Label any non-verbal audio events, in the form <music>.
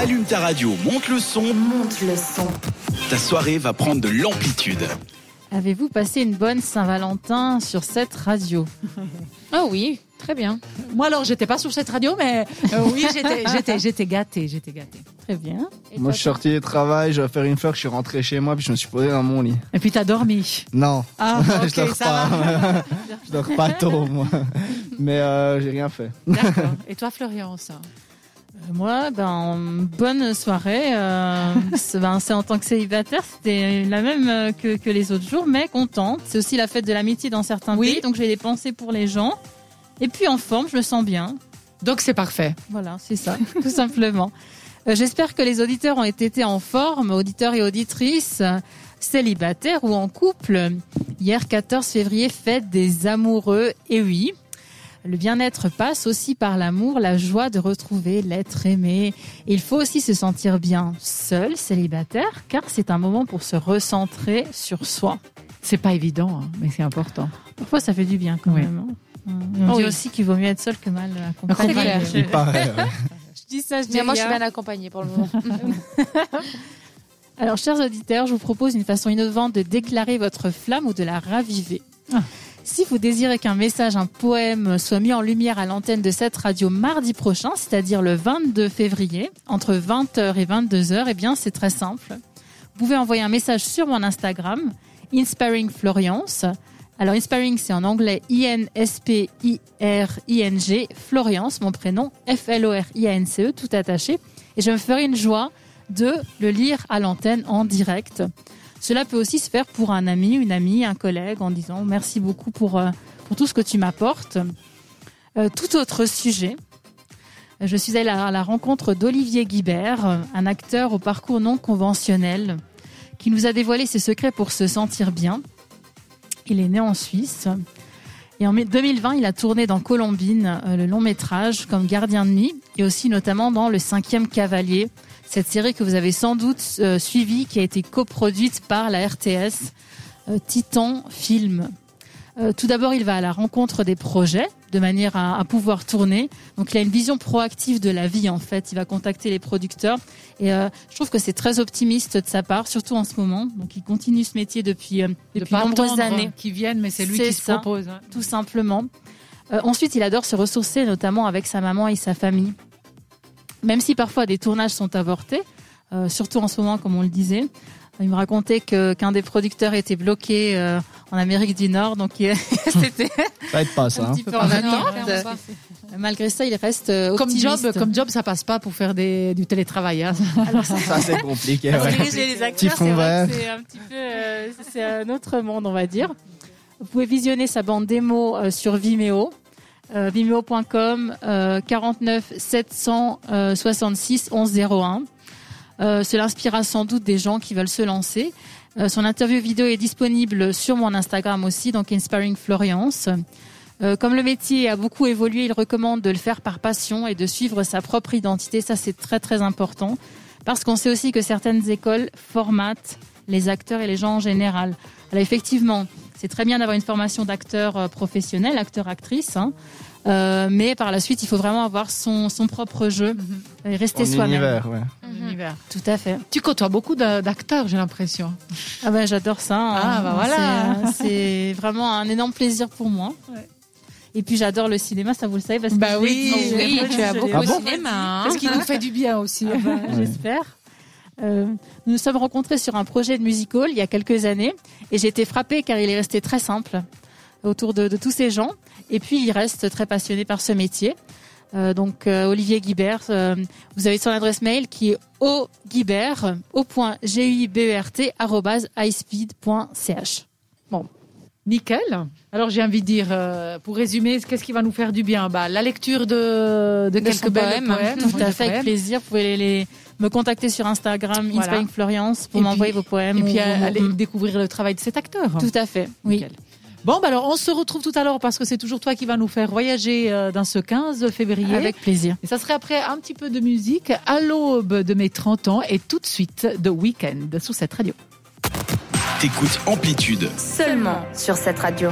Allume ta radio, monte le son. Monte le son. Ta soirée va prendre de l'amplitude. Avez-vous passé une bonne Saint-Valentin sur cette radio? Ah <laughs> oui, très bien. Moi alors, j'étais pas sur cette radio, mais euh, oui, j'étais, <laughs> j'étais, j'étais gâtée, j'étais gâtée. Très bien. Et Moi, toi, je suis sorti du travail, je vais faire une fleur, je suis rentré chez moi, puis je me suis posé dans mon lit. Et puis t'as dormi? Non, Ah, <laughs> je ok, dors ça pas. va. je dors pas tôt, moi. Mais euh, j'ai rien fait. D'accord. Et toi, Florian, ça? Moi, ben, bonne soirée. Euh, <laughs> c'est ben, c'est en tant que célibataire, c'était la même euh, que, que les autres jours, mais contente. C'est aussi la fête de l'amitié dans certains Oui. pays, donc j'ai des pensées pour les gens. Et puis en forme, je me sens bien. Donc c'est parfait. Voilà, c'est ça, tout simplement. <laughs> Euh, J'espère que les auditeurs ont été en forme, auditeurs et auditrices, euh, célibataires ou en couple. Hier, 14 février, fête des amoureux. Et oui, le bien-être passe aussi par l'amour, la joie de retrouver l'être aimé. Il faut aussi se sentir bien seul, célibataire, car c'est un moment pour se recentrer sur soi. C'est pas évident, hein, mais c'est important. Parfois, ça fait du bien quand Oui. même. hein. On Oh dit oui. aussi qu'il vaut mieux être seul que mal accompagné. Je, Il paraît, ouais. je dis ça, je dis Mais moi, je suis bien accompagnée pour le moment. <laughs> Alors, chers auditeurs, je vous propose une façon innovante de déclarer votre flamme ou de la raviver. Ah. Si vous désirez qu'un message, un poème soit mis en lumière à l'antenne de cette radio mardi prochain, c'est-à-dire le 22 février, entre 20h et 22h, eh bien, c'est très simple. Vous pouvez envoyer un message sur mon Instagram, Inspiring Florence. Alors, Inspiring, c'est en anglais I-N-S-P-I-R-I-N-G, Florence, mon prénom, F-L-O-R-I-A-N-C-E, tout attaché. Et je me ferai une joie de le lire à l'antenne en direct. Cela peut aussi se faire pour un ami, une amie, un collègue en disant merci beaucoup pour, euh, pour tout ce que tu m'apportes. Euh, tout autre sujet. Je suis allée à la rencontre d'Olivier Guibert, euh, un acteur au parcours non conventionnel, qui nous a dévoilé ses secrets pour se sentir bien. Il est né en Suisse. Et en mai 2020, il a tourné dans Colombine le long métrage comme gardien de nuit et aussi notamment dans Le Cinquième Cavalier, cette série que vous avez sans doute euh, suivie, qui a été coproduite par la RTS euh, Titan Film. Euh, tout d'abord, il va à la rencontre des projets de manière à, à pouvoir tourner. Donc, il a une vision proactive de la vie, en fait. Il va contacter les producteurs. Et euh, je trouve que c'est très optimiste de sa part, surtout en ce moment. Donc, il continue ce métier depuis, euh, De depuis nombreuses années Qui viennent, mais c'est lui qui se ça. propose. hein. tout simplement. Ensuite, il adore se ressourcer, notamment avec sa maman et sa famille. Même si parfois des tournages sont avortés, euh, surtout en ce moment, comme on le disait. Il me racontait que qu'un des producteurs était bloqué euh, en Amérique du Nord, donc il- c'était <laughs> Ça aide pas, ça. un hein. petit peu en attente. Malgré ça, il reste euh, Comme job, comme job, ça passe pas pour faire des, du télétravail. hein. Ça, c'est compliqué. Ouais. diriger les acteurs, c'est un petit peu, euh, c'est un autre monde, on va dire. Vous pouvez visionner sa bande démo euh, sur Vimeo, euh, vimeo.com euh, 49 766 1101. Euh, cela inspirera sans doute des gens qui veulent se lancer. Euh, son interview vidéo est disponible sur mon Instagram aussi, donc Inspiring Florence. Euh, comme le métier a beaucoup évolué, il recommande de le faire par passion et de suivre sa propre identité. Ça, c'est très très important parce qu'on sait aussi que certaines écoles formatent les acteurs et les gens en général. Alors effectivement, c'est très bien d'avoir une formation d'acteur euh, professionnel, acteur-actrice, hein. Euh, mais par la suite, il faut vraiment avoir son, son propre jeu et rester En soi-même. univers, ouais. Univers. Tout à fait. Tu côtoies beaucoup d'a- d'acteurs, j'ai l'impression. Ah ben j'adore ça. hein. Ah, bah voilà. C'est, vraiment un énorme plaisir pour moi. Et puis j'adore le cinéma, ça vous le savez parce que Bah oui, oui, tu as beaucoup Ah au bon cinéma. hein. Parce qu'il nous fait du bien aussi. Ah bah, J'espère. Euh, nous nous sommes rencontrés sur un projet de musical il y a quelques années et j'ai été frappée car il est resté très simple autour de, tous ces gens et puis il reste très passionné par ce métier. Euh, donc euh, Olivier Guibert, vous avez son adresse mail qui est oguibert au point Nickel. Alors j'ai envie de dire, euh, pour résumer, qu'est-ce qui va nous faire du bien? Bah, La lecture de, de, quelques belles poème. poèmes. Tout à fait, avec plaisir. Vous pouvez les, les- me contacter sur Instagram, Voilà. Inspiring Florence, pour m'envoyer vos poèmes. Et puis ou- euh, ou- aller découvrir le travail de cet acteur. Tout à fait, oui. Nickel. Bon, bah alors on se retrouve tout à l'heure parce que c'est toujours toi qui vas nous faire voyager euh, dans ce 15 février. Avec plaisir. Et ça serait après un petit peu de musique à l'aube de mes 30 ans et tout de suite de Weekend sur cette radio. T'écoutes Amplitude. Seulement sur cette radio.